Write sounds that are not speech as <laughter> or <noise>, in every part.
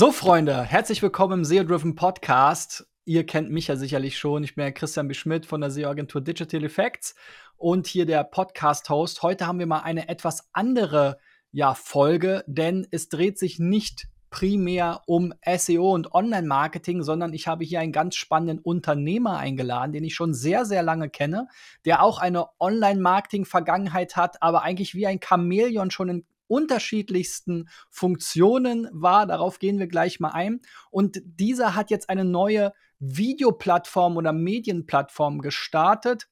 So, Freunde, herzlich willkommen im SEO-Driven Podcast. Ihr kennt mich ja sicherlich schon. Ich bin ja Christian B. Schmidt von der SEO-Agentur Digital Effects und hier der Podcast-Host. Heute haben wir mal eine etwas andere ja, Folge, denn es dreht sich nicht primär um SEO und Online-Marketing, sondern ich habe hier einen ganz spannenden Unternehmer eingeladen, den ich schon sehr, sehr lange kenne, der auch eine Online-Marketing-Vergangenheit hat, aber eigentlich wie ein Chamäleon schon in unterschiedlichsten Funktionen war. Darauf gehen wir gleich mal ein. Und dieser hat jetzt eine neue Videoplattform oder Medienplattform gestartet.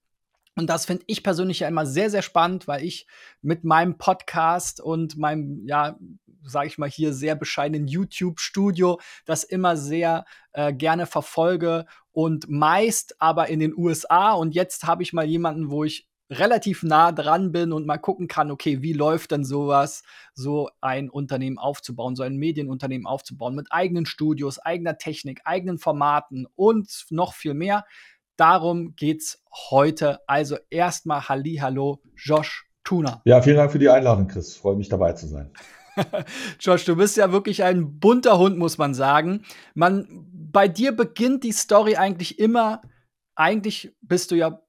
Und das finde ich persönlich ja immer sehr, sehr spannend, weil ich mit meinem Podcast und meinem, ja, sage ich mal hier, sehr bescheidenen YouTube-Studio das immer sehr äh, gerne verfolge und meist aber in den USA. Und jetzt habe ich mal jemanden, wo ich relativ nah dran bin und mal gucken kann, okay, wie läuft denn sowas, so ein Unternehmen aufzubauen, so ein Medienunternehmen aufzubauen mit eigenen Studios, eigener Technik, eigenen Formaten und noch viel mehr. Darum geht's heute. Also erstmal Halli, hallo, Josh Tuna. Ja, vielen Dank für die Einladung, Chris. Freue mich dabei zu sein. <laughs> Josh, du bist ja wirklich ein bunter Hund, muss man sagen. Man, bei dir beginnt die Story eigentlich immer, eigentlich bist du ja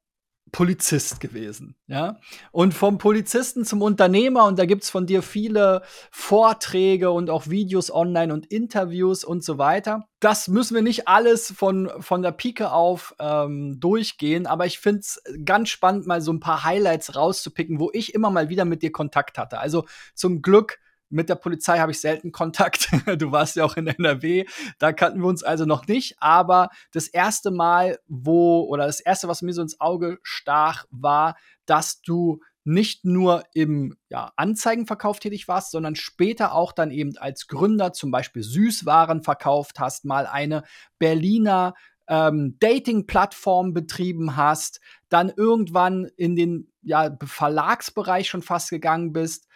Polizist gewesen, ja. Und vom Polizisten zum Unternehmer, und da gibt's von dir viele Vorträge und auch Videos online und Interviews und so weiter. Das müssen wir nicht alles von, von der Pike auf ähm, durchgehen, aber ich find's ganz spannend, mal so ein paar Highlights rauszupicken, wo ich immer mal wieder mit dir Kontakt hatte. Also zum Glück mit der Polizei habe ich selten Kontakt. <laughs> Du warst ja auch in NRW. Da kannten wir uns also noch nicht. Aber das erste Mal, wo, oder das erste, was mir so ins Auge stach, war, dass du nicht nur im ja, Anzeigenverkauf tätig warst, sondern später auch dann eben als Gründer zum Beispiel Süßwaren verkauft hast, mal eine Berliner ähm, Dating-Plattform betrieben hast, dann irgendwann in den ja, Verlagsbereich schon fast gegangen bist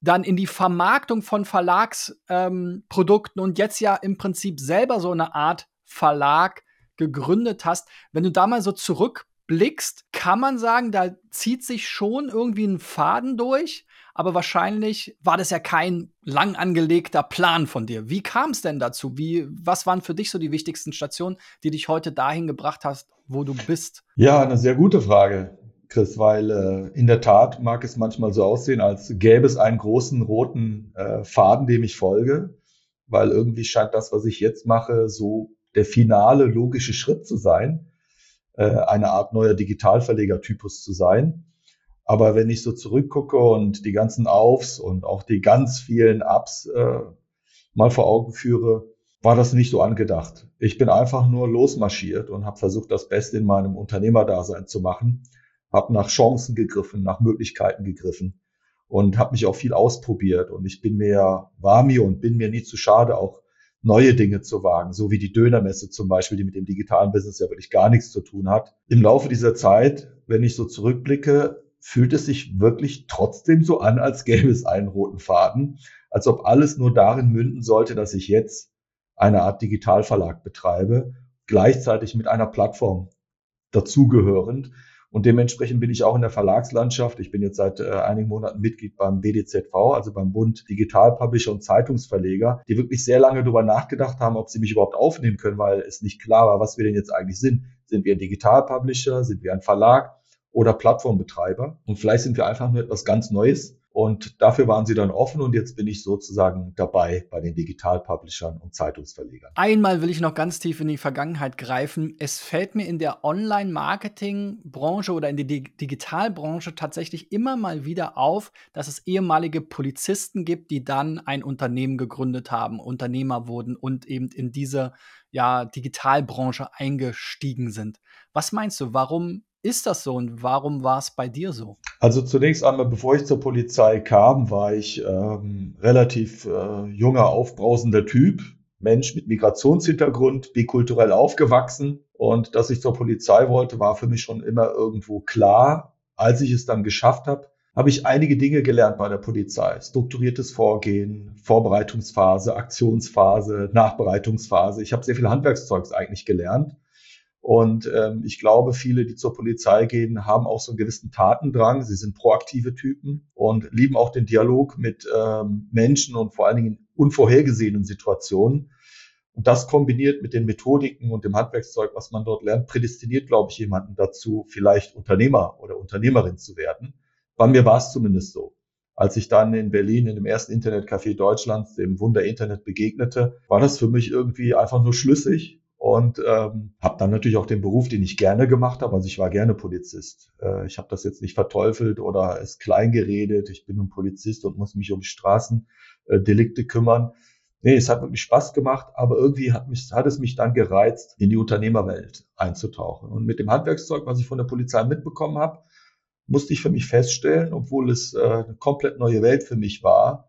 dann in die Vermarktung von Verlagsprodukten ähm, und jetzt ja im Prinzip selber so eine Art Verlag gegründet hast. Wenn du da mal so zurückblickst, kann man sagen, da zieht sich schon irgendwie ein Faden durch, aber wahrscheinlich war das ja kein lang angelegter Plan von dir. Wie kam es denn dazu? Wie, was waren für dich so die wichtigsten Stationen, die dich heute dahin gebracht hast, wo du bist? Ja, eine sehr gute Frage. Chris, weil äh, in der Tat mag es manchmal so aussehen, als gäbe es einen großen roten äh, Faden, dem ich folge, weil irgendwie scheint das, was ich jetzt mache, so der finale logische Schritt zu sein, äh, eine Art neuer Digitalverleger-Typus zu sein. Aber wenn ich so zurückgucke und die ganzen Aufs und auch die ganz vielen Ups äh, mal vor Augen führe, war das nicht so angedacht. Ich bin einfach nur losmarschiert und habe versucht, das Beste in meinem Unternehmerdasein zu machen habe nach Chancen gegriffen, nach Möglichkeiten gegriffen und habe mich auch viel ausprobiert. Und ich bin mir, war mir und bin mir nie zu schade, auch neue Dinge zu wagen, so wie die Dönermesse zum Beispiel, die mit dem digitalen Business ja wirklich gar nichts zu tun hat. Im Laufe dieser Zeit, wenn ich so zurückblicke, fühlt es sich wirklich trotzdem so an, als gäbe es einen roten Faden, als ob alles nur darin münden sollte, dass ich jetzt eine Art Digitalverlag betreibe, gleichzeitig mit einer Plattform dazugehörend, und dementsprechend bin ich auch in der Verlagslandschaft. Ich bin jetzt seit äh, einigen Monaten Mitglied beim BDZV, also beim Bund Digital Publisher und Zeitungsverleger, die wirklich sehr lange darüber nachgedacht haben, ob sie mich überhaupt aufnehmen können, weil es nicht klar war, was wir denn jetzt eigentlich sind. Sind wir ein Digital Publisher? Sind wir ein Verlag? Oder Plattformbetreiber? Und vielleicht sind wir einfach nur etwas ganz Neues und dafür waren sie dann offen und jetzt bin ich sozusagen dabei bei den Digital-Publishern und Zeitungsverlegern. Einmal will ich noch ganz tief in die Vergangenheit greifen. Es fällt mir in der Online-Marketing-Branche oder in der Digitalbranche tatsächlich immer mal wieder auf, dass es ehemalige Polizisten gibt, die dann ein Unternehmen gegründet haben, Unternehmer wurden und eben in diese ja, Digitalbranche eingestiegen sind. Was meinst du, warum ist das so und warum war es bei dir so? Also zunächst einmal, bevor ich zur Polizei kam, war ich ähm, relativ äh, junger, aufbrausender Typ, Mensch mit Migrationshintergrund, bikulturell aufgewachsen. Und dass ich zur Polizei wollte, war für mich schon immer irgendwo klar. Als ich es dann geschafft habe, habe ich einige Dinge gelernt bei der Polizei. Strukturiertes Vorgehen, Vorbereitungsphase, Aktionsphase, Nachbereitungsphase. Ich habe sehr viel Handwerkszeugs eigentlich gelernt. Und ähm, ich glaube, viele, die zur Polizei gehen, haben auch so einen gewissen Tatendrang. Sie sind proaktive Typen und lieben auch den Dialog mit ähm, Menschen und vor allen Dingen in unvorhergesehenen Situationen. Und das kombiniert mit den Methodiken und dem Handwerkszeug, was man dort lernt, prädestiniert, glaube ich, jemanden dazu, vielleicht Unternehmer oder Unternehmerin zu werden. Bei mir war es zumindest so. Als ich dann in Berlin in dem ersten Internetcafé Deutschlands, dem Wunder Internet, begegnete, war das für mich irgendwie einfach nur schlüssig und ähm, habe dann natürlich auch den Beruf, den ich gerne gemacht habe. Also ich war gerne Polizist. Äh, ich habe das jetzt nicht verteufelt oder es klein geredet. Ich bin ein Polizist und muss mich um Straßendelikte kümmern. Nee, es hat wirklich Spaß gemacht, aber irgendwie hat, mich, hat es mich dann gereizt, in die Unternehmerwelt einzutauchen. Und mit dem Handwerkszeug, was ich von der Polizei mitbekommen habe, musste ich für mich feststellen, obwohl es äh, eine komplett neue Welt für mich war,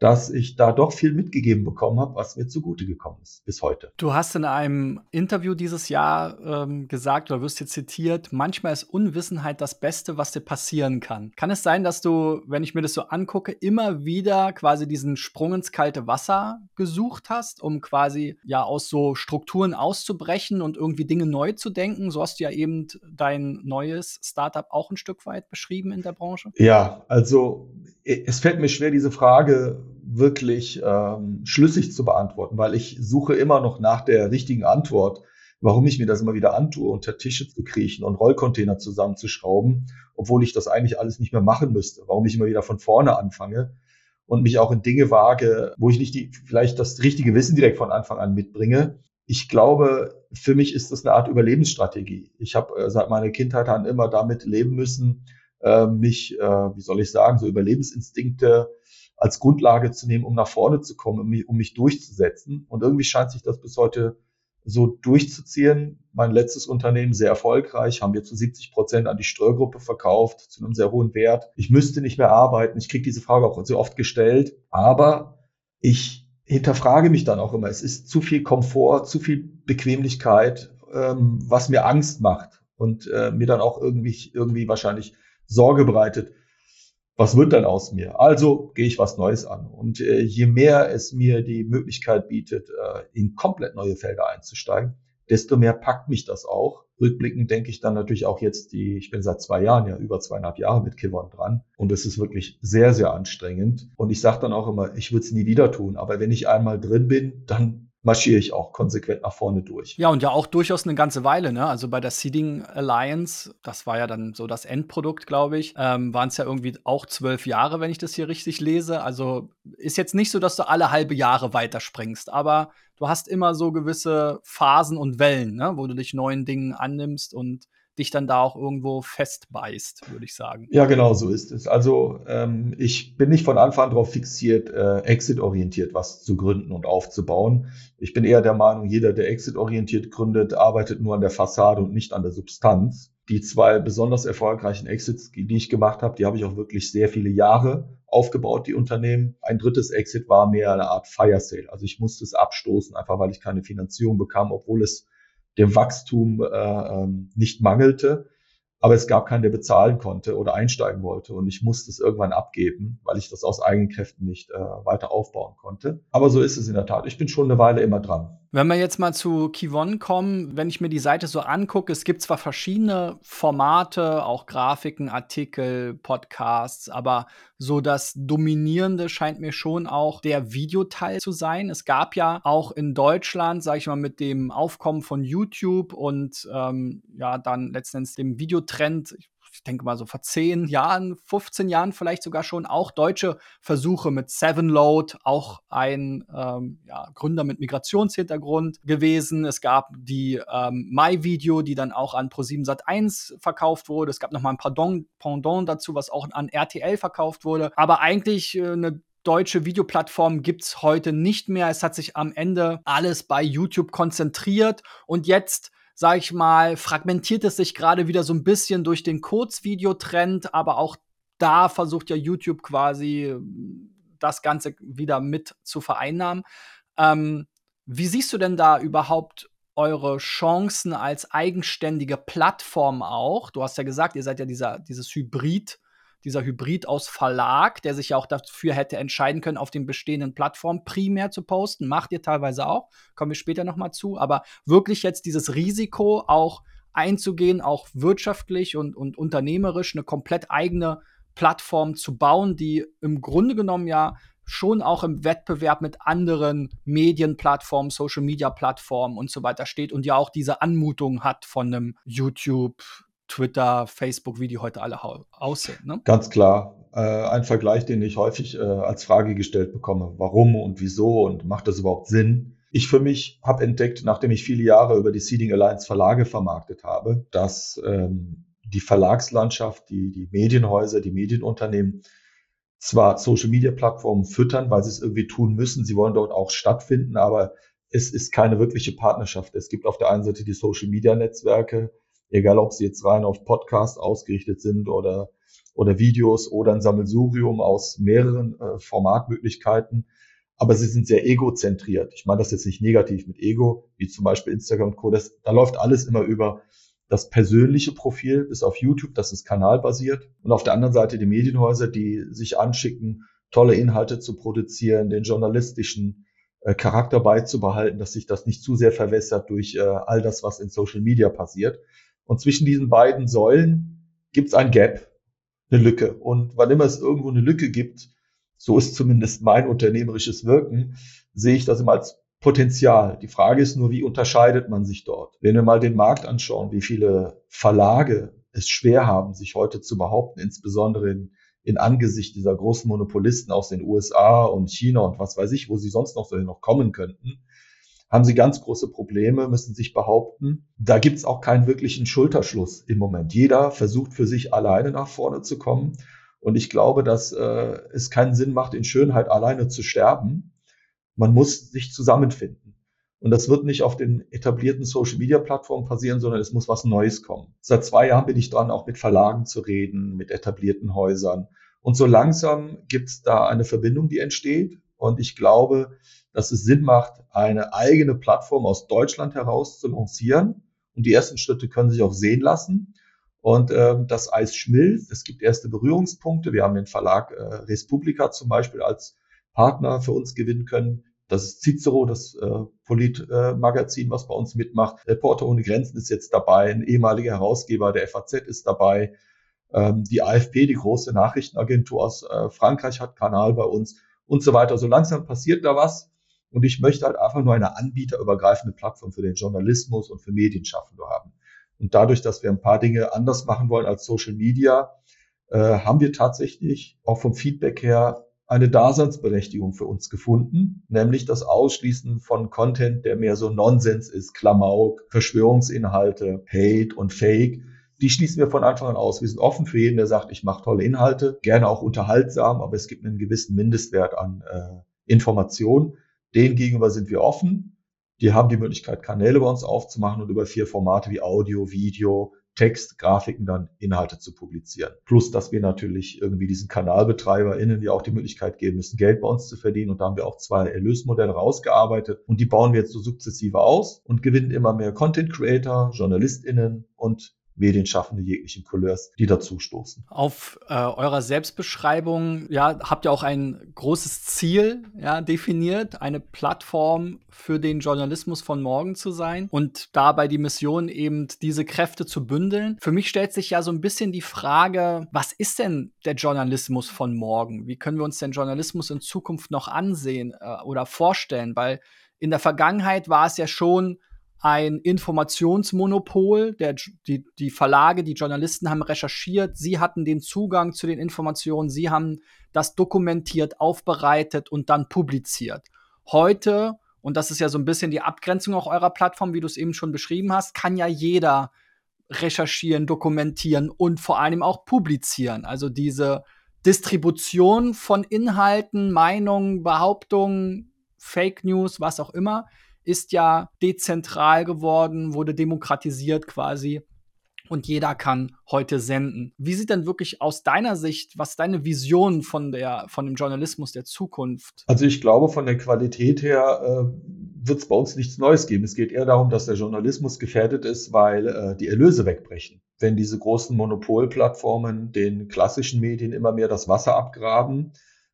dass ich da doch viel mitgegeben bekommen habe, was mir zugute gekommen ist bis heute. Du hast in einem Interview dieses Jahr ähm, gesagt oder wirst hier zitiert, manchmal ist Unwissenheit das Beste, was dir passieren kann. Kann es sein, dass du, wenn ich mir das so angucke, immer wieder quasi diesen Sprung ins kalte Wasser gesucht hast, um quasi ja aus so Strukturen auszubrechen und irgendwie Dinge neu zu denken? So hast du ja eben dein neues Startup auch ein Stück weit beschrieben in der Branche. Ja, also es fällt mir schwer, diese Frage wirklich ähm, schlüssig zu beantworten, weil ich suche immer noch nach der richtigen Antwort, warum ich mir das immer wieder antue, unter Tische zu kriechen und Rollcontainer zusammenzuschrauben, obwohl ich das eigentlich alles nicht mehr machen müsste, warum ich immer wieder von vorne anfange und mich auch in Dinge wage, wo ich nicht die, vielleicht das richtige Wissen direkt von Anfang an mitbringe. Ich glaube, für mich ist das eine Art Überlebensstrategie. Ich habe äh, seit meiner Kindheit an immer damit leben müssen, äh, mich, äh, wie soll ich sagen, so Überlebensinstinkte als Grundlage zu nehmen, um nach vorne zu kommen, um mich, um mich durchzusetzen. Und irgendwie scheint sich das bis heute so durchzuziehen. Mein letztes Unternehmen sehr erfolgreich, haben wir zu 70 Prozent an die Ströhrgruppe verkauft, zu einem sehr hohen Wert. Ich müsste nicht mehr arbeiten. Ich kriege diese Frage auch sehr oft gestellt. Aber ich hinterfrage mich dann auch immer. Es ist zu viel Komfort, zu viel Bequemlichkeit, ähm, was mir Angst macht und äh, mir dann auch irgendwie, irgendwie wahrscheinlich Sorge bereitet was wird dann aus mir? Also gehe ich was Neues an. Und äh, je mehr es mir die Möglichkeit bietet, äh, in komplett neue Felder einzusteigen, desto mehr packt mich das auch. Rückblickend denke ich dann natürlich auch jetzt die, ich bin seit zwei Jahren, ja über zweieinhalb Jahre mit Kivon dran und es ist wirklich sehr, sehr anstrengend. Und ich sage dann auch immer, ich würde es nie wieder tun, aber wenn ich einmal drin bin, dann marschiere ich auch konsequent nach vorne durch. Ja, und ja auch durchaus eine ganze Weile, ne? Also bei der Seeding Alliance, das war ja dann so das Endprodukt, glaube ich, ähm, waren es ja irgendwie auch zwölf Jahre, wenn ich das hier richtig lese. Also ist jetzt nicht so, dass du alle halbe Jahre weiterspringst, aber du hast immer so gewisse Phasen und Wellen, ne? wo du dich neuen Dingen annimmst und dich dann da auch irgendwo festbeißt, würde ich sagen. Ja, genau so ist es. Also ähm, ich bin nicht von Anfang an darauf fixiert, äh, exit-orientiert was zu gründen und aufzubauen. Ich bin eher der Meinung, jeder, der exit-orientiert gründet, arbeitet nur an der Fassade und nicht an der Substanz. Die zwei besonders erfolgreichen Exits, die ich gemacht habe, die habe ich auch wirklich sehr viele Jahre aufgebaut, die Unternehmen. Ein drittes Exit war mehr eine Art Fire Sale. Also ich musste es abstoßen, einfach weil ich keine Finanzierung bekam, obwohl es dem Wachstum äh, ähm, nicht mangelte. Aber es gab keinen, der bezahlen konnte oder einsteigen wollte. Und ich musste es irgendwann abgeben, weil ich das aus eigenen Kräften nicht äh, weiter aufbauen konnte. Aber so ist es in der Tat. Ich bin schon eine Weile immer dran. Wenn wir jetzt mal zu Kivon kommen, wenn ich mir die Seite so angucke, es gibt zwar verschiedene Formate, auch Grafiken, Artikel, Podcasts, aber so das Dominierende scheint mir schon auch der Videoteil zu sein. Es gab ja auch in Deutschland, sage ich mal, mit dem Aufkommen von YouTube und ähm, ja, dann letztendlich dem Videotrend, ich ich denke mal so vor 10 Jahren, 15 Jahren vielleicht sogar schon auch deutsche Versuche mit Sevenload, auch ein ähm, ja, Gründer mit Migrationshintergrund gewesen. Es gab die ähm, My-Video, die dann auch an Pro7 Sat1 verkauft wurde. Es gab noch mal ein Pendant, Pendant dazu, was auch an RTL verkauft wurde. Aber eigentlich äh, eine deutsche Videoplattform gibt es heute nicht mehr. Es hat sich am Ende alles bei YouTube konzentriert und jetzt sag ich mal, fragmentiert es sich gerade wieder so ein bisschen durch den Kurzvideotrend, aber auch da versucht ja YouTube quasi das Ganze wieder mit zu vereinnahmen. Ähm, wie siehst du denn da überhaupt eure Chancen als eigenständige Plattform auch? Du hast ja gesagt, ihr seid ja dieser, dieses Hybrid dieser Hybrid aus Verlag, der sich ja auch dafür hätte entscheiden können, auf den bestehenden Plattformen primär zu posten. Macht ihr teilweise auch, kommen wir später nochmal zu. Aber wirklich jetzt dieses Risiko auch einzugehen, auch wirtschaftlich und, und unternehmerisch eine komplett eigene Plattform zu bauen, die im Grunde genommen ja schon auch im Wettbewerb mit anderen Medienplattformen, Social-Media-Plattformen und so weiter steht und ja auch diese Anmutung hat von einem YouTube, Twitter, Facebook, wie die heute alle aussehen. Ne? Ganz klar. Äh, ein Vergleich, den ich häufig äh, als Frage gestellt bekomme. Warum und wieso und macht das überhaupt Sinn? Ich für mich habe entdeckt, nachdem ich viele Jahre über die Seeding Alliance Verlage vermarktet habe, dass ähm, die Verlagslandschaft, die, die Medienhäuser, die Medienunternehmen zwar Social-Media-Plattformen füttern, weil sie es irgendwie tun müssen, sie wollen dort auch stattfinden, aber es ist keine wirkliche Partnerschaft. Es gibt auf der einen Seite die Social-Media-Netzwerke, egal ob sie jetzt rein auf Podcast ausgerichtet sind oder, oder Videos oder ein Sammelsurium aus mehreren äh, Formatmöglichkeiten. Aber sie sind sehr egozentriert. Ich meine das jetzt nicht negativ mit Ego, wie zum Beispiel Instagram und Co. Das, da läuft alles immer über das persönliche Profil bis auf YouTube, das ist kanalbasiert. Und auf der anderen Seite die Medienhäuser, die sich anschicken, tolle Inhalte zu produzieren, den journalistischen äh, Charakter beizubehalten, dass sich das nicht zu sehr verwässert durch äh, all das, was in Social Media passiert. Und zwischen diesen beiden Säulen gibt es ein Gap, eine Lücke. Und wann immer es irgendwo eine Lücke gibt, so ist zumindest mein unternehmerisches Wirken, sehe ich das immer als Potenzial. Die Frage ist nur, wie unterscheidet man sich dort? Wenn wir mal den Markt anschauen, wie viele Verlage es schwer haben, sich heute zu behaupten, insbesondere in, in Angesicht dieser großen Monopolisten aus den USA und China und was weiß ich, wo sie sonst noch so noch kommen könnten, haben sie ganz große Probleme, müssen sich behaupten. Da gibt's auch keinen wirklichen Schulterschluss im Moment. Jeder versucht für sich alleine nach vorne zu kommen. Und ich glaube, dass äh, es keinen Sinn macht, in Schönheit alleine zu sterben, man muss sich zusammenfinden. Und das wird nicht auf den etablierten Social-Media-Plattformen passieren, sondern es muss was Neues kommen. Seit zwei Jahren bin ich dran, auch mit Verlagen zu reden, mit etablierten Häusern. Und so langsam gibt es da eine Verbindung, die entsteht. Und ich glaube, dass es Sinn macht, eine eigene Plattform aus Deutschland heraus zu lancieren. Und die ersten Schritte können sich auch sehen lassen. Und ähm, das Eis schmilzt. Es gibt erste Berührungspunkte. Wir haben den Verlag äh, Respublika zum Beispiel als Partner für uns gewinnen können. Das ist Cicero, das äh, Politmagazin, äh, was bei uns mitmacht. Reporter ohne Grenzen ist jetzt dabei, ein ehemaliger Herausgeber der FAZ ist dabei. Ähm, die AFP, die große Nachrichtenagentur aus äh, Frankreich, hat Kanal bei uns und so weiter. So langsam passiert da was. Und ich möchte halt einfach nur eine anbieterübergreifende Plattform für den Journalismus und für Medienschaffende haben. Und dadurch, dass wir ein paar Dinge anders machen wollen als Social Media, äh, haben wir tatsächlich auch vom Feedback her eine Daseinsberechtigung für uns gefunden, nämlich das Ausschließen von Content, der mehr so Nonsens ist, Klamauk, Verschwörungsinhalte, Hate und Fake. Die schließen wir von Anfang an aus. Wir sind offen für jeden, der sagt, ich mache tolle Inhalte, gerne auch unterhaltsam, aber es gibt einen gewissen Mindestwert an äh, Information. Den gegenüber sind wir offen. Die haben die Möglichkeit, Kanäle bei uns aufzumachen und über vier Formate wie Audio, Video, Text, Grafiken dann Inhalte zu publizieren. Plus, dass wir natürlich irgendwie diesen KanalbetreiberInnen ja auch die Möglichkeit geben müssen, Geld bei uns zu verdienen. Und da haben wir auch zwei Erlösmodelle rausgearbeitet und die bauen wir jetzt so sukzessive aus und gewinnen immer mehr Content Creator, JournalistInnen und Medienschaffende jeglichen Couleurs, die dazu stoßen. Auf äh, eurer Selbstbeschreibung, ja, habt ihr auch ein großes Ziel ja, definiert, eine Plattform für den Journalismus von morgen zu sein und dabei die Mission eben diese Kräfte zu bündeln. Für mich stellt sich ja so ein bisschen die Frage, was ist denn der Journalismus von morgen? Wie können wir uns den Journalismus in Zukunft noch ansehen äh, oder vorstellen? Weil in der Vergangenheit war es ja schon ein Informationsmonopol. Der, die, die Verlage, die Journalisten haben recherchiert, sie hatten den Zugang zu den Informationen, sie haben das dokumentiert, aufbereitet und dann publiziert. Heute, und das ist ja so ein bisschen die Abgrenzung auch eurer Plattform, wie du es eben schon beschrieben hast, kann ja jeder recherchieren, dokumentieren und vor allem auch publizieren. Also diese Distribution von Inhalten, Meinungen, Behauptungen, Fake News, was auch immer, ist ja dezentral geworden, wurde demokratisiert quasi und jeder kann heute senden. Wie sieht denn wirklich aus deiner Sicht, was deine Vision von der von dem Journalismus der Zukunft? Also ich glaube, von der Qualität her äh, wird es bei uns nichts Neues geben. Es geht eher darum, dass der Journalismus gefährdet ist, weil äh, die Erlöse wegbrechen. Wenn diese großen Monopolplattformen den klassischen Medien immer mehr das Wasser abgraben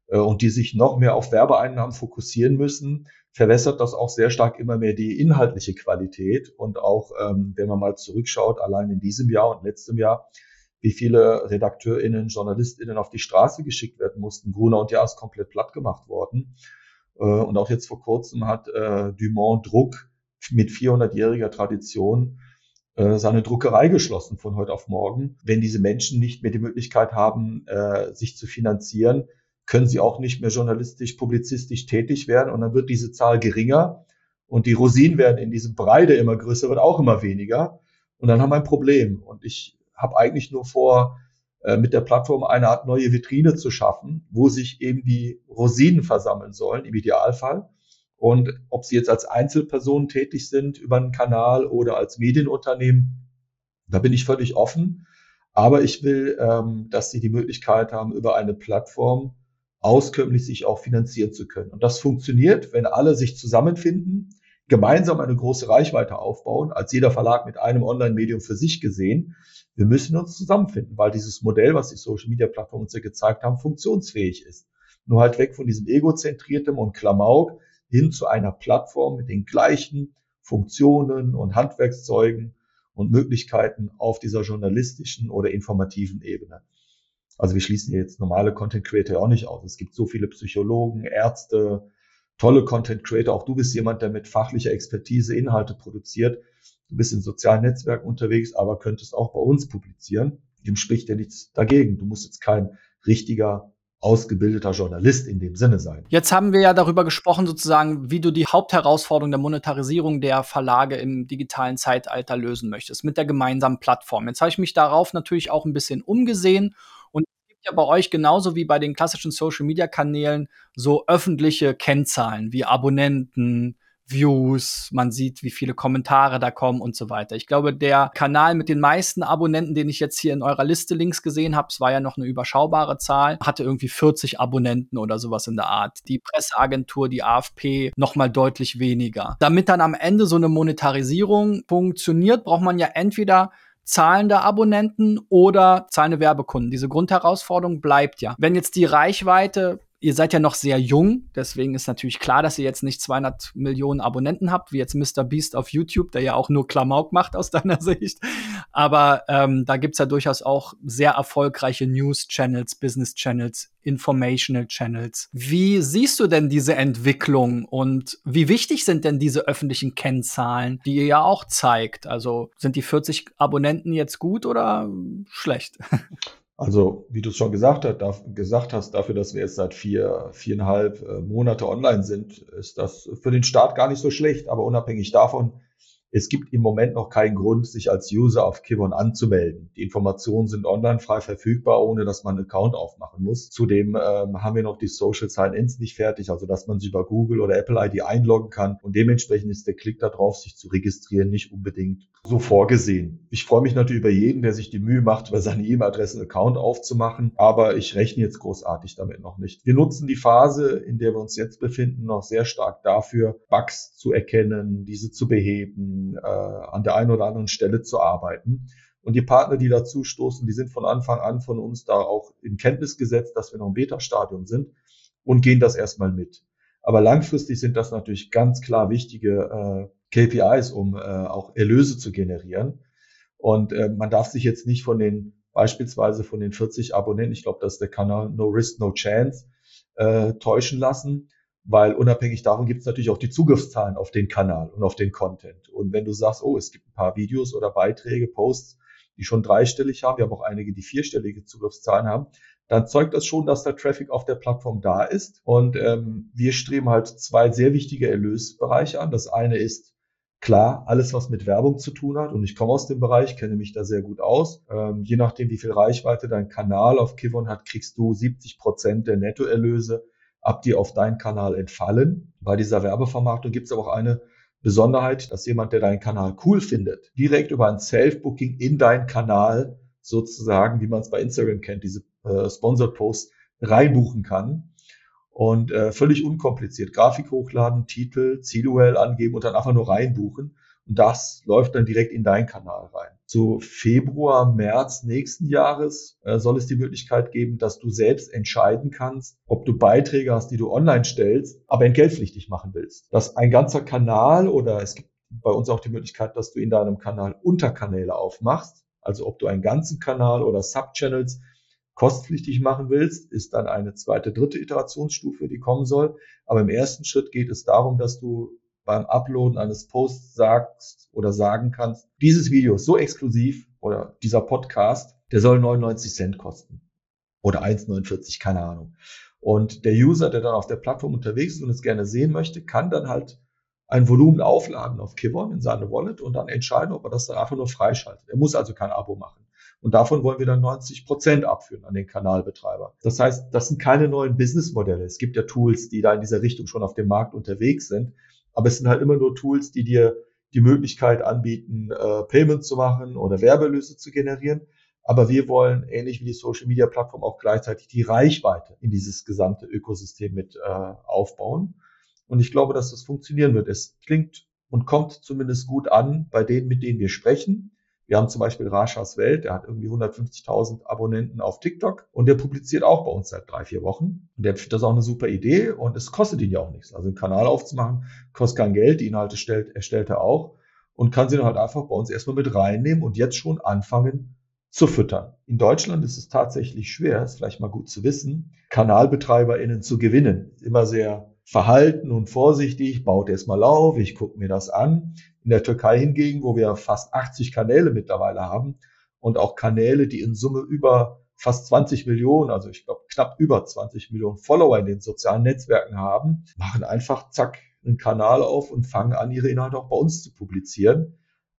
und die sich noch mehr auf Werbeeinnahmen fokussieren müssen, verwässert das auch sehr stark immer mehr die inhaltliche Qualität. Und auch, ähm, wenn man mal zurückschaut, allein in diesem Jahr und letztem Jahr, wie viele RedakteurInnen, JournalistInnen auf die Straße geschickt werden mussten. Gruner und Jahr ist komplett platt gemacht worden. Äh, und auch jetzt vor kurzem hat äh, Dumont Druck mit 400-jähriger Tradition äh, seine Druckerei geschlossen von heute auf morgen. Wenn diese Menschen nicht mehr die Möglichkeit haben, äh, sich zu finanzieren, können sie auch nicht mehr journalistisch, publizistisch tätig werden und dann wird diese Zahl geringer und die Rosinen werden in diesem Brei, der immer größer wird, auch immer weniger und dann haben wir ein Problem und ich habe eigentlich nur vor, äh, mit der Plattform eine Art neue Vitrine zu schaffen, wo sich eben die Rosinen versammeln sollen, im Idealfall. Und ob sie jetzt als Einzelpersonen tätig sind über einen Kanal oder als Medienunternehmen, da bin ich völlig offen. Aber ich will, ähm, dass sie die Möglichkeit haben, über eine Plattform auskömmlich sich auch finanzieren zu können. Und das funktioniert, wenn alle sich zusammenfinden, gemeinsam eine große Reichweite aufbauen, als jeder Verlag mit einem Online-Medium für sich gesehen. Wir müssen uns zusammenfinden, weil dieses Modell, was die Social-Media-Plattformen uns ja gezeigt haben, funktionsfähig ist. Nur halt weg von diesem egozentriertem und Klamauk hin zu einer Plattform mit den gleichen Funktionen und Handwerkszeugen und Möglichkeiten auf dieser journalistischen oder informativen Ebene. Also wir schließen jetzt normale Content Creator auch nicht aus. Es gibt so viele Psychologen, Ärzte, tolle Content Creator. Auch du bist jemand, der mit fachlicher Expertise Inhalte produziert. Du bist in sozialen Netzwerken unterwegs, aber könntest auch bei uns publizieren. Dem spricht ja nichts dagegen. Du musst jetzt kein richtiger ausgebildeter Journalist in dem Sinne sein. Jetzt haben wir ja darüber gesprochen, sozusagen, wie du die Hauptherausforderung der Monetarisierung der Verlage im digitalen Zeitalter lösen möchtest, mit der gemeinsamen Plattform. Jetzt habe ich mich darauf natürlich auch ein bisschen umgesehen ja bei euch genauso wie bei den klassischen Social-Media-Kanälen so öffentliche Kennzahlen wie Abonnenten, Views, man sieht, wie viele Kommentare da kommen und so weiter. Ich glaube, der Kanal mit den meisten Abonnenten, den ich jetzt hier in eurer Liste links gesehen habe, es war ja noch eine überschaubare Zahl, hatte irgendwie 40 Abonnenten oder sowas in der Art. Die Presseagentur, die AFP, noch mal deutlich weniger. Damit dann am Ende so eine Monetarisierung funktioniert, braucht man ja entweder zahlende Abonnenten oder zahlende Werbekunden. Diese Grundherausforderung bleibt ja. Wenn jetzt die Reichweite ihr seid ja noch sehr jung, deswegen ist natürlich klar, dass ihr jetzt nicht 200 Millionen Abonnenten habt, wie jetzt Mr. Beast auf YouTube, der ja auch nur Klamauk macht aus deiner <laughs> Sicht. Aber ähm, da gibt's ja durchaus auch sehr erfolgreiche News-Channels, Business-Channels, Informational-Channels. Wie siehst du denn diese Entwicklung und wie wichtig sind denn diese öffentlichen Kennzahlen, die ihr ja auch zeigt? Also sind die 40 Abonnenten jetzt gut oder schlecht? <laughs> Also, wie du es schon gesagt, hat, darf, gesagt hast, dafür, dass wir jetzt seit vier, viereinhalb äh, Monate online sind, ist das für den Start gar nicht so schlecht. Aber unabhängig davon es gibt im Moment noch keinen Grund, sich als User auf Kivon anzumelden. Die Informationen sind online frei verfügbar, ohne dass man einen Account aufmachen muss. Zudem ähm, haben wir noch die Social Sign-ins nicht fertig, also dass man sich über Google oder Apple ID einloggen kann. Und dementsprechend ist der Klick darauf, sich zu registrieren, nicht unbedingt so vorgesehen. Ich freue mich natürlich über jeden, der sich die Mühe macht, über seine E-Mail-Adresse einen Account aufzumachen, aber ich rechne jetzt großartig damit noch nicht. Wir nutzen die Phase, in der wir uns jetzt befinden, noch sehr stark dafür, Bugs zu erkennen, diese zu beheben, äh, an der einen oder anderen Stelle zu arbeiten. Und die Partner, die dazu stoßen, die sind von Anfang an von uns da auch in Kenntnis gesetzt, dass wir noch im Beta-Stadium sind und gehen das erstmal mit. Aber langfristig sind das natürlich ganz klar wichtige äh, KPIs, um äh, auch Erlöse zu generieren. Und äh, man darf sich jetzt nicht von den beispielsweise von den 40 Abonnenten, ich glaube, das ist der Kanal No Risk, No Chance, äh, täuschen lassen weil unabhängig davon gibt es natürlich auch die Zugriffszahlen auf den Kanal und auf den Content. Und wenn du sagst, oh, es gibt ein paar Videos oder Beiträge, Posts, die schon dreistellig haben, wir haben auch einige, die vierstellige Zugriffszahlen haben, dann zeugt das schon, dass der Traffic auf der Plattform da ist. Und ähm, wir streben halt zwei sehr wichtige Erlösbereiche an. Das eine ist klar, alles, was mit Werbung zu tun hat. Und ich komme aus dem Bereich, kenne mich da sehr gut aus. Ähm, je nachdem, wie viel Reichweite dein Kanal auf Kivon hat, kriegst du 70 Prozent der Nettoerlöse ab, die auf deinen Kanal entfallen. Bei dieser Werbevermarktung gibt es aber auch eine Besonderheit, dass jemand, der deinen Kanal cool findet, direkt über ein Self-Booking in deinen Kanal sozusagen, wie man es bei Instagram kennt, diese äh, Sponsored Posts reinbuchen kann und äh, völlig unkompliziert Grafik hochladen, Titel, Ziel-URL angeben und dann einfach nur reinbuchen. Und das läuft dann direkt in deinen Kanal rein. Zu Februar, März nächsten Jahres äh, soll es die Möglichkeit geben, dass du selbst entscheiden kannst, ob du Beiträge hast, die du online stellst, aber entgeltpflichtig machen willst. Dass ein ganzer Kanal oder es gibt bei uns auch die Möglichkeit, dass du in deinem Kanal Unterkanäle aufmachst, Also ob du einen ganzen Kanal oder Subchannels kostpflichtig machen willst, ist dann eine zweite, dritte Iterationsstufe, die kommen soll. Aber im ersten Schritt geht es darum, dass du beim Uploaden eines Posts sagst oder sagen kannst, dieses Video ist so exklusiv oder dieser Podcast, der soll 99 Cent kosten oder 1,49, keine Ahnung. Und der User, der dann auf der Plattform unterwegs ist und es gerne sehen möchte, kann dann halt ein Volumen aufladen auf Kivon in seine Wallet und dann entscheiden, ob er das dann einfach nur freischaltet. Er muss also kein Abo machen. Und davon wollen wir dann 90 Prozent abführen an den Kanalbetreiber. Das heißt, das sind keine neuen Businessmodelle. Es gibt ja Tools, die da in dieser Richtung schon auf dem Markt unterwegs sind. Aber es sind halt immer nur Tools, die dir die Möglichkeit anbieten, äh, Payment zu machen oder Werbelöse zu generieren. Aber wir wollen, ähnlich wie die Social Media Plattform, auch gleichzeitig die Reichweite in dieses gesamte Ökosystem mit äh, aufbauen. Und ich glaube, dass das funktionieren wird. Es klingt und kommt zumindest gut an bei denen, mit denen wir sprechen. Wir haben zum Beispiel Rashas Welt, der hat irgendwie 150.000 Abonnenten auf TikTok und der publiziert auch bei uns seit drei, vier Wochen. Und der findet das auch eine super Idee und es kostet ihn ja auch nichts. Also einen Kanal aufzumachen, kostet kein Geld, die Inhalte stellt, erstellt er auch und kann sie dann halt einfach bei uns erstmal mit reinnehmen und jetzt schon anfangen zu füttern. In Deutschland ist es tatsächlich schwer, ist vielleicht mal gut zu wissen, KanalbetreiberInnen zu gewinnen. Immer sehr verhalten und vorsichtig, baut erst mal auf, ich gucke mir das an. In der Türkei hingegen, wo wir fast 80 Kanäle mittlerweile haben und auch Kanäle, die in Summe über fast 20 Millionen, also ich glaube knapp über 20 Millionen Follower in den sozialen Netzwerken haben, machen einfach zack einen Kanal auf und fangen an, ihre Inhalte auch bei uns zu publizieren.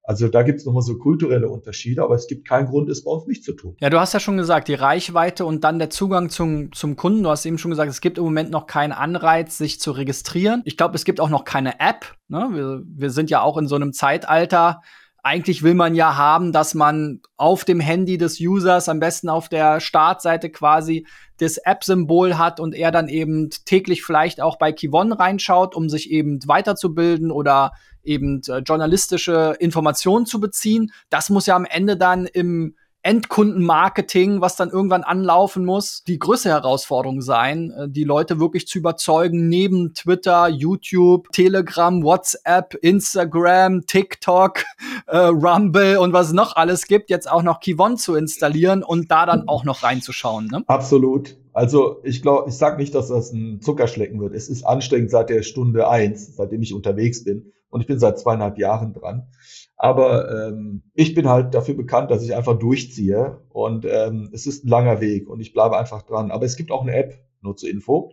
Also da gibt es nochmal so kulturelle Unterschiede, aber es gibt keinen Grund, es bei uns nicht zu tun. Ja, du hast ja schon gesagt, die Reichweite und dann der Zugang zum, zum Kunden. Du hast eben schon gesagt, es gibt im Moment noch keinen Anreiz, sich zu registrieren. Ich glaube, es gibt auch noch keine App. Ne? Wir, wir sind ja auch in so einem Zeitalter, eigentlich will man ja haben, dass man auf dem Handy des Users, am besten auf der Startseite quasi, das App-Symbol hat und er dann eben täglich vielleicht auch bei Kivon reinschaut, um sich eben weiterzubilden oder eben äh, journalistische Informationen zu beziehen. Das muss ja am Ende dann im Endkundenmarketing, was dann irgendwann anlaufen muss, die größte Herausforderung sein, äh, die Leute wirklich zu überzeugen, neben Twitter, YouTube, Telegram, WhatsApp, Instagram, TikTok, <laughs> äh, Rumble und was es noch alles gibt, jetzt auch noch Kivon zu installieren und da dann auch noch reinzuschauen. Ne? Absolut. Also ich glaube, ich sage nicht, dass das ein Zuckerschlecken wird. Es ist anstrengend seit der Stunde eins, seitdem ich unterwegs bin. Und ich bin seit zweieinhalb Jahren dran. Aber ähm, ich bin halt dafür bekannt, dass ich einfach durchziehe. Und ähm, es ist ein langer Weg und ich bleibe einfach dran. Aber es gibt auch eine App, nur zur Info.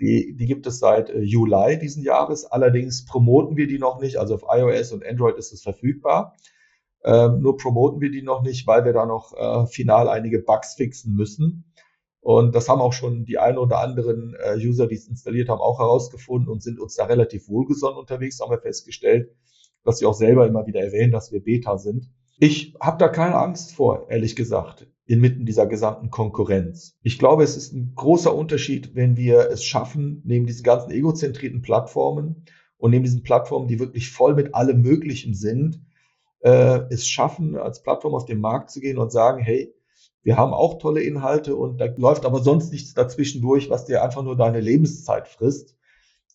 Die, die gibt es seit äh, Juli diesen Jahres. Allerdings promoten wir die noch nicht. Also auf iOS und Android ist es verfügbar. Ähm, nur promoten wir die noch nicht, weil wir da noch äh, final einige Bugs fixen müssen. Und das haben auch schon die ein oder anderen äh, User, die es installiert haben, auch herausgefunden und sind uns da relativ wohlgesonnen unterwegs, haben wir festgestellt, dass sie auch selber immer wieder erwähnen, dass wir Beta sind. Ich habe da keine Angst vor, ehrlich gesagt, inmitten dieser gesamten Konkurrenz. Ich glaube, es ist ein großer Unterschied, wenn wir es schaffen, neben diesen ganzen egozentrierten Plattformen und neben diesen Plattformen, die wirklich voll mit allem Möglichen sind, äh, es schaffen, als Plattform auf den Markt zu gehen und sagen, hey, wir haben auch tolle Inhalte und da läuft aber sonst nichts dazwischen durch, was dir einfach nur deine Lebenszeit frisst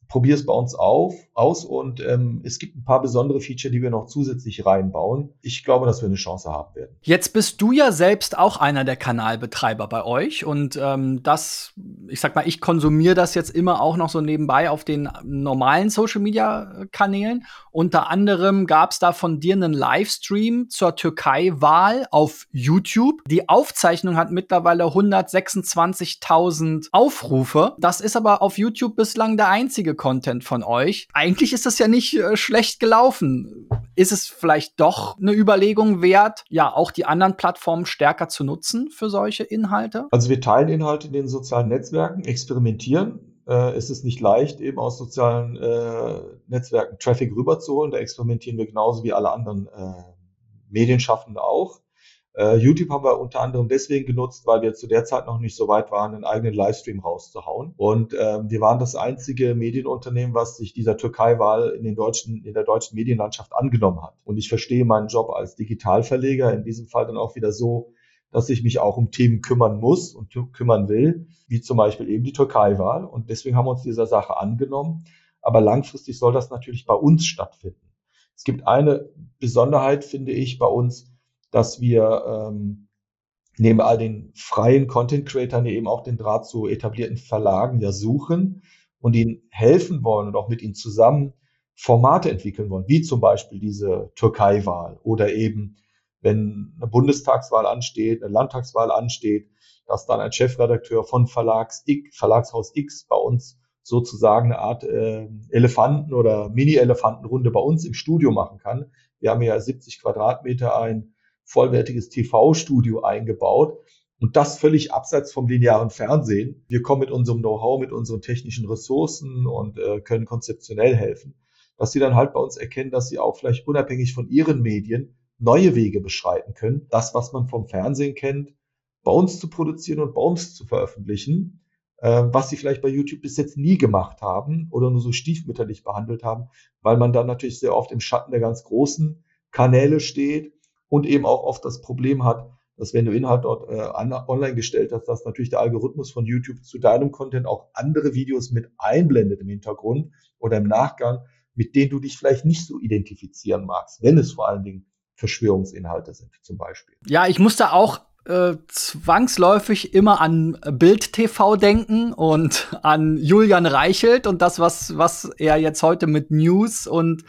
probier es bei uns auf, aus und ähm, es gibt ein paar besondere Feature, die wir noch zusätzlich reinbauen. Ich glaube, dass wir eine Chance haben werden. Jetzt bist du ja selbst auch einer der Kanalbetreiber bei euch und ähm, das, ich sag mal, ich konsumiere das jetzt immer auch noch so nebenbei auf den normalen Social Media Kanälen. Unter anderem gab es da von dir einen Livestream zur Türkei-Wahl auf YouTube. Die Aufzeichnung hat mittlerweile 126.000 Aufrufe. Das ist aber auf YouTube bislang der einzige Content von euch. Eigentlich ist das ja nicht äh, schlecht gelaufen. Ist es vielleicht doch eine Überlegung wert, ja, auch die anderen Plattformen stärker zu nutzen für solche Inhalte? Also wir teilen Inhalte in den sozialen Netzwerken, experimentieren. Äh, es ist nicht leicht, eben aus sozialen äh, Netzwerken Traffic rüberzuholen. Da experimentieren wir genauso wie alle anderen äh, Medienschaffende auch. Uh, YouTube haben wir unter anderem deswegen genutzt, weil wir zu der Zeit noch nicht so weit waren, einen eigenen Livestream rauszuhauen. Und ähm, wir waren das einzige Medienunternehmen, was sich dieser Türkei-Wahl in den deutschen, in der deutschen Medienlandschaft angenommen hat. Und ich verstehe meinen Job als Digitalverleger in diesem Fall dann auch wieder so, dass ich mich auch um Themen kümmern muss und kümmern will, wie zum Beispiel eben die Türkei-Wahl. Und deswegen haben wir uns dieser Sache angenommen. Aber langfristig soll das natürlich bei uns stattfinden. Es gibt eine Besonderheit, finde ich, bei uns, dass wir ähm, neben all den freien Content-Creatern eben auch den Draht zu etablierten Verlagen ja suchen und ihnen helfen wollen und auch mit ihnen zusammen Formate entwickeln wollen, wie zum Beispiel diese Türkei-Wahl oder eben, wenn eine Bundestagswahl ansteht, eine Landtagswahl ansteht, dass dann ein Chefredakteur von Verlags X, Verlagshaus X bei uns sozusagen eine Art äh, Elefanten- oder Mini-Elefantenrunde bei uns im Studio machen kann. Wir haben ja 70 Quadratmeter ein vollwertiges TV-Studio eingebaut und das völlig abseits vom linearen Fernsehen. Wir kommen mit unserem Know-how, mit unseren technischen Ressourcen und äh, können konzeptionell helfen, dass sie dann halt bei uns erkennen, dass sie auch vielleicht unabhängig von ihren Medien neue Wege beschreiten können. Das, was man vom Fernsehen kennt, bei uns zu produzieren und bei uns zu veröffentlichen, äh, was sie vielleicht bei YouTube bis jetzt nie gemacht haben oder nur so stiefmütterlich behandelt haben, weil man dann natürlich sehr oft im Schatten der ganz großen Kanäle steht und eben auch oft das Problem hat, dass wenn du Inhalt dort äh, online gestellt hast, dass natürlich der Algorithmus von YouTube zu deinem Content auch andere Videos mit einblendet im Hintergrund oder im Nachgang, mit denen du dich vielleicht nicht so identifizieren magst, wenn es vor allen Dingen Verschwörungsinhalte sind zum Beispiel. Ja, ich musste auch äh, zwangsläufig immer an Bild TV denken und an Julian Reichelt und das, was, was er jetzt heute mit News und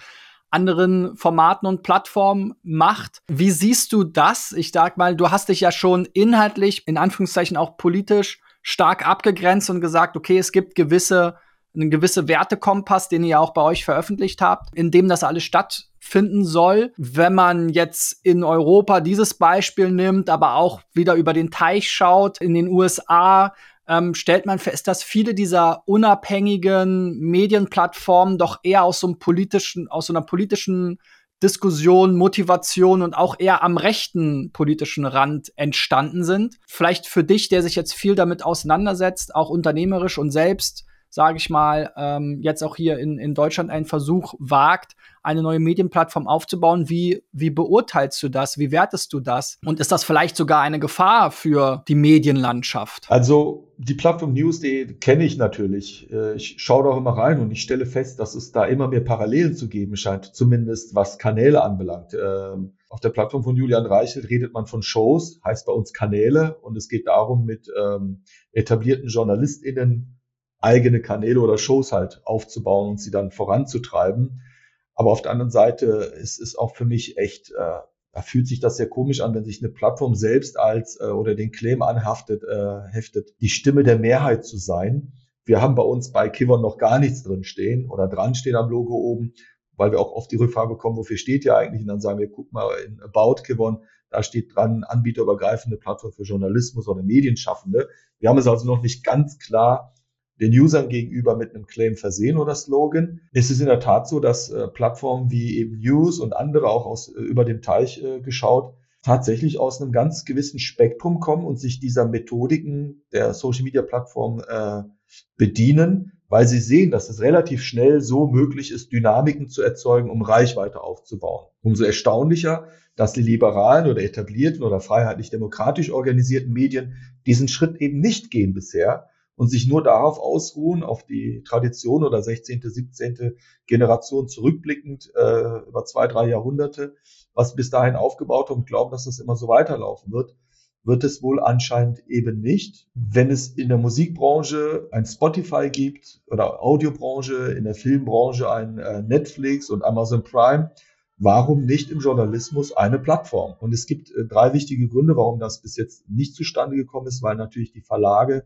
anderen Formaten und Plattformen macht. Wie siehst du das? Ich sag mal, du hast dich ja schon inhaltlich, in Anführungszeichen auch politisch stark abgegrenzt und gesagt, okay, es gibt gewisse einen gewisse Wertekompass, den ihr auch bei euch veröffentlicht habt, in dem das alles stattfinden soll. Wenn man jetzt in Europa dieses Beispiel nimmt, aber auch wieder über den Teich schaut, in den USA, ähm, stellt man fest, dass viele dieser unabhängigen Medienplattformen doch eher aus so einem politischen, aus so einer politischen Diskussion, Motivation und auch eher am rechten politischen Rand entstanden sind. Vielleicht für dich, der sich jetzt viel damit auseinandersetzt, auch unternehmerisch und selbst sage ich mal, ähm, jetzt auch hier in, in Deutschland einen Versuch wagt, eine neue Medienplattform aufzubauen. Wie, wie beurteilst du das? Wie wertest du das? Und ist das vielleicht sogar eine Gefahr für die Medienlandschaft? Also die Plattform News.de kenne ich natürlich. Äh, ich schaue da immer rein und ich stelle fest, dass es da immer mehr Parallelen zu geben scheint, zumindest was Kanäle anbelangt. Ähm, auf der Plattform von Julian Reichelt redet man von Shows, heißt bei uns Kanäle und es geht darum, mit ähm, etablierten JournalistInnen eigene Kanäle oder Shows halt aufzubauen und sie dann voranzutreiben. Aber auf der anderen Seite ist es auch für mich echt, äh, da fühlt sich das sehr komisch an, wenn sich eine Plattform selbst als äh, oder den Claim anhaftet, äh, heftet, die Stimme der Mehrheit zu sein. Wir haben bei uns bei Kivon noch gar nichts drin stehen oder dran stehen am Logo oben, weil wir auch oft die Rückfrage bekommen, wofür steht ihr eigentlich? Und dann sagen wir, guck mal in About Kivon, da steht dran, anbieterübergreifende Plattform für Journalismus oder Medienschaffende. Wir haben es also noch nicht ganz klar den Usern gegenüber mit einem Claim versehen oder Slogan. Es ist in der Tat so, dass äh, Plattformen wie eben News und andere auch aus, äh, über den Teich äh, geschaut tatsächlich aus einem ganz gewissen Spektrum kommen und sich dieser Methodiken der Social Media Plattform äh, bedienen, weil sie sehen, dass es relativ schnell so möglich ist, Dynamiken zu erzeugen, um Reichweite aufzubauen. Umso erstaunlicher, dass die liberalen oder etablierten oder freiheitlich-demokratisch organisierten Medien diesen Schritt eben nicht gehen bisher, und sich nur darauf ausruhen, auf die Tradition oder 16., 17. Generation zurückblickend äh, über zwei, drei Jahrhunderte, was bis dahin aufgebaut und glauben, dass das immer so weiterlaufen wird, wird es wohl anscheinend eben nicht. Wenn es in der Musikbranche ein Spotify gibt oder Audiobranche, in der Filmbranche ein äh, Netflix und Amazon Prime, warum nicht im Journalismus eine Plattform? Und es gibt äh, drei wichtige Gründe, warum das bis jetzt nicht zustande gekommen ist, weil natürlich die Verlage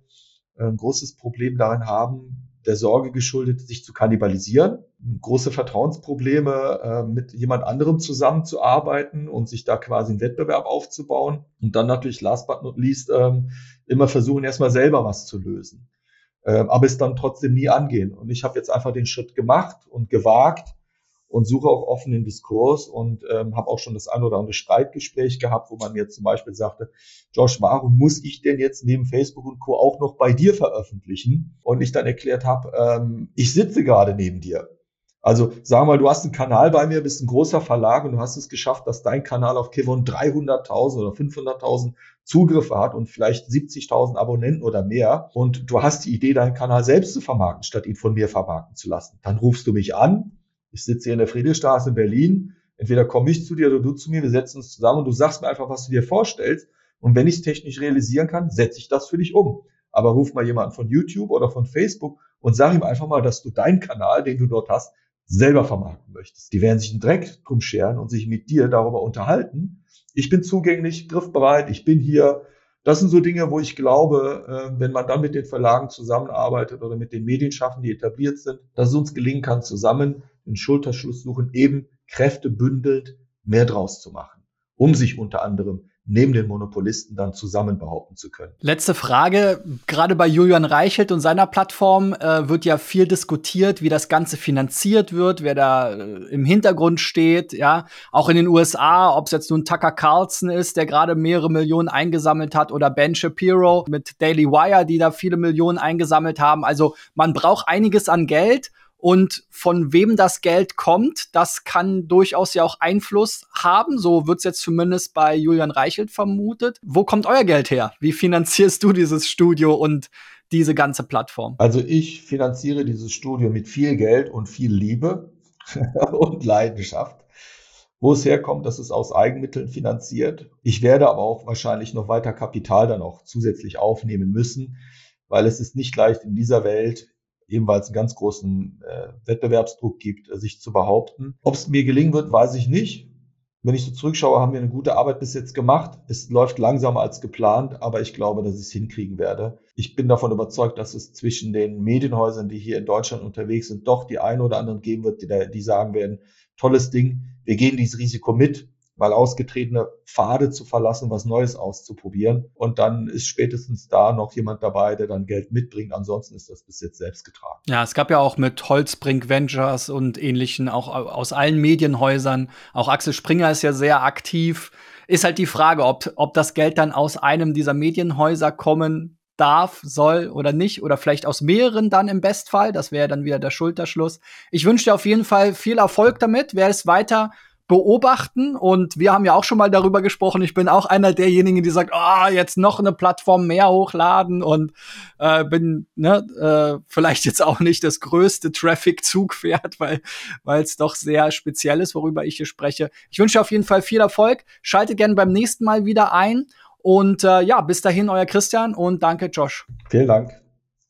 ein großes Problem darin haben, der Sorge geschuldet, sich zu kannibalisieren, große Vertrauensprobleme, äh, mit jemand anderem zusammenzuarbeiten und sich da quasi einen Wettbewerb aufzubauen und dann natürlich last but not least ähm, immer versuchen, erstmal selber was zu lösen, ähm, aber es dann trotzdem nie angehen. Und ich habe jetzt einfach den Schritt gemacht und gewagt und suche auch offen den Diskurs und ähm, habe auch schon das ein oder andere Streitgespräch gehabt, wo man mir zum Beispiel sagte, Josh, warum muss ich denn jetzt neben Facebook und Co. auch noch bei dir veröffentlichen? Und ich dann erklärt habe, ähm, ich sitze gerade neben dir. Also wir mal, du hast einen Kanal bei mir, bist ein großer Verlag und du hast es geschafft, dass dein Kanal auf Kivon 300.000 oder 500.000 Zugriffe hat und vielleicht 70.000 Abonnenten oder mehr und du hast die Idee, deinen Kanal selbst zu vermarkten, statt ihn von mir vermarkten zu lassen. Dann rufst du mich an, ich sitze hier in der Friedrichstraße in Berlin, Entweder komme ich zu dir oder du zu mir, wir setzen uns zusammen und du sagst mir einfach, was du dir vorstellst. Und wenn ich es technisch realisieren kann, setze ich das für dich um. Aber ruf mal jemanden von YouTube oder von Facebook und sag ihm einfach mal, dass du deinen Kanal, den du dort hast, selber vermarkten möchtest. Die werden sich einen Dreck drum scheren und sich mit dir darüber unterhalten. Ich bin zugänglich, griffbereit, ich bin hier. Das sind so Dinge, wo ich glaube, äh, wenn man dann mit den Verlagen zusammenarbeitet oder mit den Medienschaffen, die etabliert sind, dass es uns gelingen kann, zusammen den Schulterschluss suchen, eben Kräfte bündelt, mehr draus zu machen, um sich unter anderem neben den Monopolisten dann zusammen behaupten zu können. Letzte Frage. Gerade bei Julian Reichelt und seiner Plattform äh, wird ja viel diskutiert, wie das Ganze finanziert wird, wer da äh, im Hintergrund steht. Ja, auch in den USA, ob es jetzt nun Tucker Carlson ist, der gerade mehrere Millionen eingesammelt hat, oder Ben Shapiro mit Daily Wire, die da viele Millionen eingesammelt haben. Also man braucht einiges an Geld. Und von wem das Geld kommt, das kann durchaus ja auch Einfluss haben. So wird's jetzt zumindest bei Julian Reichelt vermutet. Wo kommt euer Geld her? Wie finanzierst du dieses Studio und diese ganze Plattform? Also ich finanziere dieses Studio mit viel Geld und viel Liebe <laughs> und Leidenschaft. Wo es herkommt, das ist aus Eigenmitteln finanziert. Ich werde aber auch wahrscheinlich noch weiter Kapital dann auch zusätzlich aufnehmen müssen, weil es ist nicht leicht in dieser Welt ebenfalls einen ganz großen äh, Wettbewerbsdruck gibt, äh, sich zu behaupten. Ob es mir gelingen wird, weiß ich nicht. Wenn ich so zurückschaue, haben wir eine gute Arbeit bis jetzt gemacht. Es läuft langsamer als geplant, aber ich glaube, dass ich es hinkriegen werde. Ich bin davon überzeugt, dass es zwischen den Medienhäusern, die hier in Deutschland unterwegs sind, doch die ein oder anderen geben wird, die, die sagen werden, tolles Ding, wir gehen dieses Risiko mit mal ausgetretene Pfade zu verlassen, was Neues auszuprobieren. Und dann ist spätestens da noch jemand dabei, der dann Geld mitbringt. Ansonsten ist das bis jetzt selbst getragen. Ja, es gab ja auch mit Holzbrink Ventures und ähnlichen, auch aus allen Medienhäusern. Auch Axel Springer ist ja sehr aktiv. Ist halt die Frage, ob, ob das Geld dann aus einem dieser Medienhäuser kommen darf, soll oder nicht oder vielleicht aus mehreren dann im Bestfall. Das wäre dann wieder der Schulterschluss. Ich wünsche dir auf jeden Fall viel Erfolg damit. Wer es weiter beobachten. Und wir haben ja auch schon mal darüber gesprochen. Ich bin auch einer derjenigen, die sagt, ah, oh, jetzt noch eine Plattform mehr hochladen und äh, bin ne, äh, vielleicht jetzt auch nicht das größte Traffic-Zugpferd, weil weil es doch sehr speziell ist, worüber ich hier spreche. Ich wünsche auf jeden Fall viel Erfolg. Schaltet gerne beim nächsten Mal wieder ein. Und äh, ja, bis dahin, euer Christian und danke, Josh. Vielen Dank.